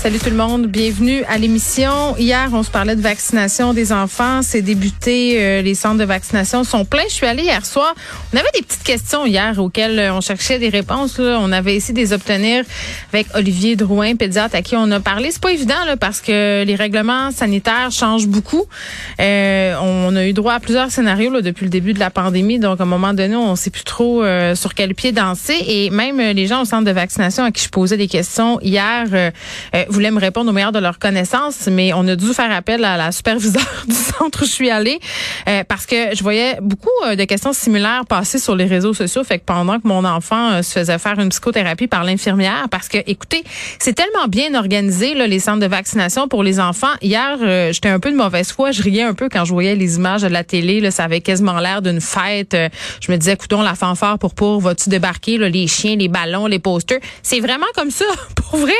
Salut tout le monde, bienvenue à l'émission. Hier, on se parlait de vaccination des enfants. C'est débuté, euh, les centres de vaccination sont pleins. Je suis allée hier soir. On avait des petites questions hier auxquelles euh, on cherchait des réponses. Là. On avait essayé de les obtenir avec Olivier Drouin, pédiatre à qui on a parlé. C'est pas évident là, parce que les règlements sanitaires changent beaucoup. Euh, on a eu droit à plusieurs scénarios là, depuis le début de la pandémie. Donc, à un moment donné, on sait plus trop sur quel pied danser. Et même les gens au centre de vaccination à qui je posais des questions hier voulaient me répondre au meilleur de leurs connaissances, mais on a dû faire appel à la superviseure du centre où je suis allée euh, parce que je voyais beaucoup euh, de questions similaires passer sur les réseaux sociaux. Fait que pendant que mon enfant euh, se faisait faire une psychothérapie par l'infirmière, parce que écoutez, c'est tellement bien organisé là, les centres de vaccination pour les enfants. Hier, j'étais un peu de mauvaise foi, je riais un peu quand je voyais les images de la télé. Là, ça avait quasiment l'air d'une fête. je me disais, écoutons la fanfare pour pour, vas-tu débarquer là, les chiens, les ballons, les posters? C'est vraiment comme ça, pour vrai.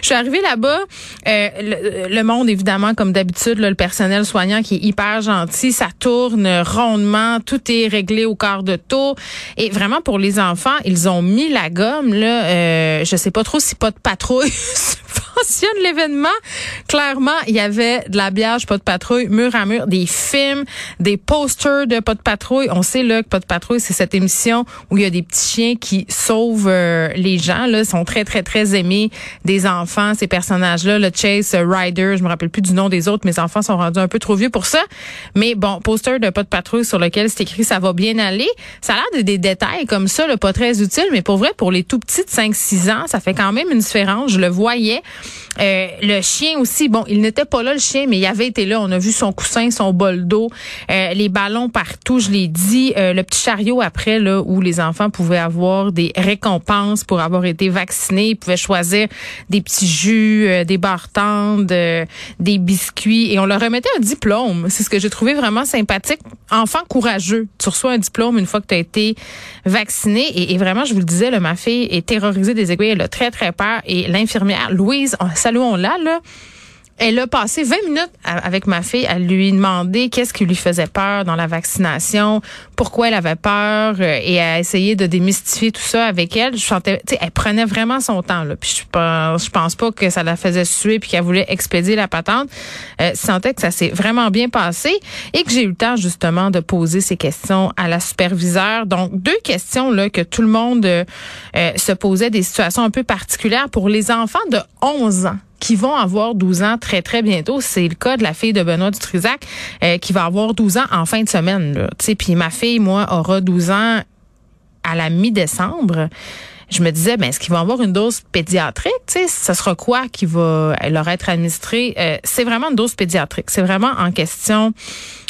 Je suis arrivée là là-bas, euh, le, monde, évidemment, comme d'habitude, le personnel soignant qui est hyper gentil, ça tourne rondement, tout est réglé au quart de tour. Et vraiment, pour les enfants, ils ont mis la gomme. Là, euh, je sais pas trop si pas de patrouille mentionne l'événement. Clairement, il y avait de l'habillage pas de patrouille, mur à mur, des films, des posters de pas de patrouille. On sait là que pas de patrouille, c'est cette émission où il y a des petits chiens qui sauvent euh, les gens. Là, sont très très très aimés des enfants. Ces personnages-là, le Chase Rider, je me rappelle plus du nom des autres. Mes enfants sont rendus un peu trop vieux pour ça. Mais bon, poster de pas de patrouille sur lequel c'est écrit ça va bien aller. Ça a l'air de des détails comme ça, là, pas très utile, mais pour vrai, pour les tout petits de 5-6 ans, ça fait quand même une différence. Je le voyais. Euh, le chien aussi, bon, il n'était pas là le chien, mais il avait été là. On a vu son coussin, son bol d'eau, euh, les ballons partout. Je l'ai dit, euh, le petit chariot après là où les enfants pouvaient avoir des récompenses pour avoir été vaccinés. Ils pouvaient choisir des petits jus, des barres des biscuits, et on leur remettait un diplôme. C'est ce que j'ai trouvé vraiment sympathique. Enfant courageux, tu reçois un diplôme une fois que tu as été vacciné. Et, vraiment, je vous le disais, là, ma fille est terrorisée des aiguilles. Elle a très très peur. Et l'infirmière Louise saluons-la, là. Elle a passé 20 minutes avec ma fille à lui demander qu'est-ce qui lui faisait peur dans la vaccination, pourquoi elle avait peur euh, et à essayer de démystifier tout ça avec elle. Je sentais, tu sais, elle prenait vraiment son temps. Puis je pense, pense pas que ça la faisait suer puis qu'elle voulait expédier la patente. Euh, je sentais que ça s'est vraiment bien passé et que j'ai eu le temps justement de poser ces questions à la superviseure. Donc deux questions là que tout le monde euh, se posait des situations un peu particulières pour les enfants de 11 ans qui vont avoir 12 ans très, très bientôt. C'est le cas de la fille de Benoît Dutrisac euh, qui va avoir 12 ans en fin de semaine. Puis ma fille, moi, aura 12 ans à la mi-décembre je me disais, ben, est-ce qu'ils vont avoir une dose pédiatrique? Sais, ce sera quoi qui va leur être administré? Euh, c'est vraiment une dose pédiatrique. C'est vraiment en question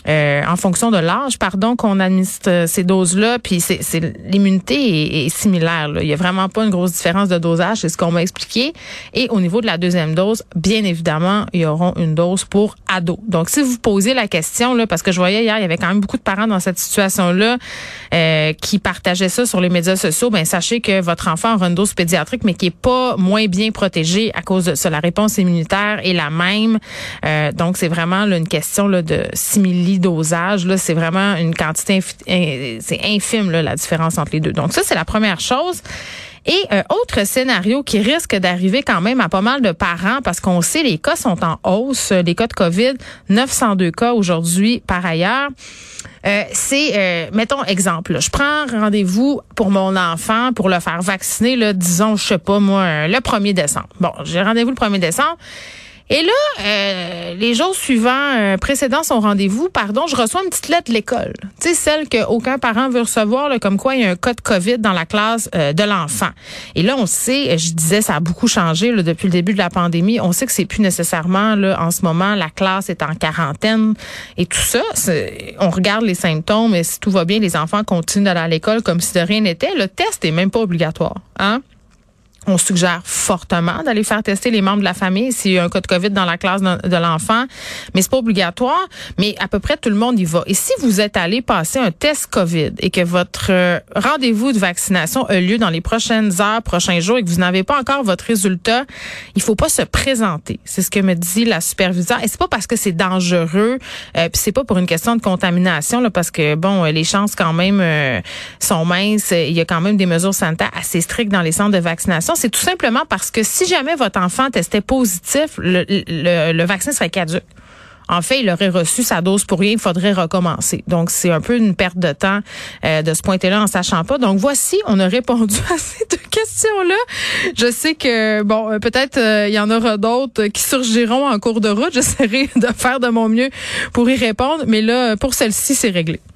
euh, en fonction de l'âge, pardon, qu'on administre euh, ces doses-là. Puis c'est, l'immunité est, similaire. Là. Il y a vraiment pas une grosse différence de dosage, c'est ce qu'on m'a expliqué. Et au niveau de la deuxième dose, bien évidemment, il y aura une dose pour ados. Donc, si vous posez la question, là, parce que je voyais hier, il y avait quand même beaucoup de parents dans cette situation-là euh, qui partageaient ça sur les médias sociaux, ben sachez que votre enfant aura une dose pédiatrique, mais qui est pas moins bien protégée à cause de ça. La réponse immunitaire est la même. Euh, donc, c'est vraiment là, une question là, de dosage, c'est vraiment une quantité, c'est infime la différence entre les deux. Donc ça, c'est la première chose. Et euh, autre scénario qui risque d'arriver quand même à pas mal de parents parce qu'on sait les cas sont en hausse, les cas de Covid, 902 cas aujourd'hui par ailleurs. Euh, c'est, euh, mettons exemple, je prends rendez-vous pour mon enfant pour le faire vacciner, là, disons, je sais pas moi, le 1er décembre. Bon, j'ai rendez-vous le 1er décembre. Et là, euh, les jours suivants, euh, précédant son rendez-vous, pardon, je reçois une petite lettre de l'école. Tu sais, celle qu'aucun parent veut recevoir, là, comme quoi il y a un cas de COVID dans la classe euh, de l'enfant. Et là, on sait, je disais, ça a beaucoup changé là, depuis le début de la pandémie. On sait que c'est plus nécessairement, là, en ce moment, la classe est en quarantaine et tout ça. On regarde les symptômes et si tout va bien, les enfants continuent d'aller à l'école comme si de rien n'était. Le test est même pas obligatoire. Hein? On suggère fortement d'aller faire tester les membres de la famille s'il y a un cas de COVID dans la classe de, l'enfant, mais c'est pas obligatoire. Mais à peu près tout le monde y va. Et si vous êtes allé passer un test COVID et que votre euh, rendez-vous de vaccination a lieu dans les prochaines heures, prochains jours et que vous n'avez pas encore votre résultat, il faut pas se présenter. C'est ce que me dit la superviseure. Et c'est pas parce que c'est dangereux, euh, puis c'est pas pour une question de contamination, là, parce que bon, les chances quand même euh, sont minces. Il y a quand même des mesures sanitaires assez strictes dans les centres de vaccination. C'est tout simplement parce que si jamais votre enfant testait positif, le, vaccin serait caduque. En fait, il aurait reçu sa dose pour rien, il faudrait recommencer. Donc, c'est un peu une perte de temps euh, de se pointer là en sachant pas. Donc, voici, on a répondu à ces deux questions-là. Je sais que, bon, euh, peut-être euh, il y en aura d'autres qui surgiront en cours de route. J'essaierai de faire de mon mieux pour y répondre. Mais là, pour celle-ci, c'est réglé.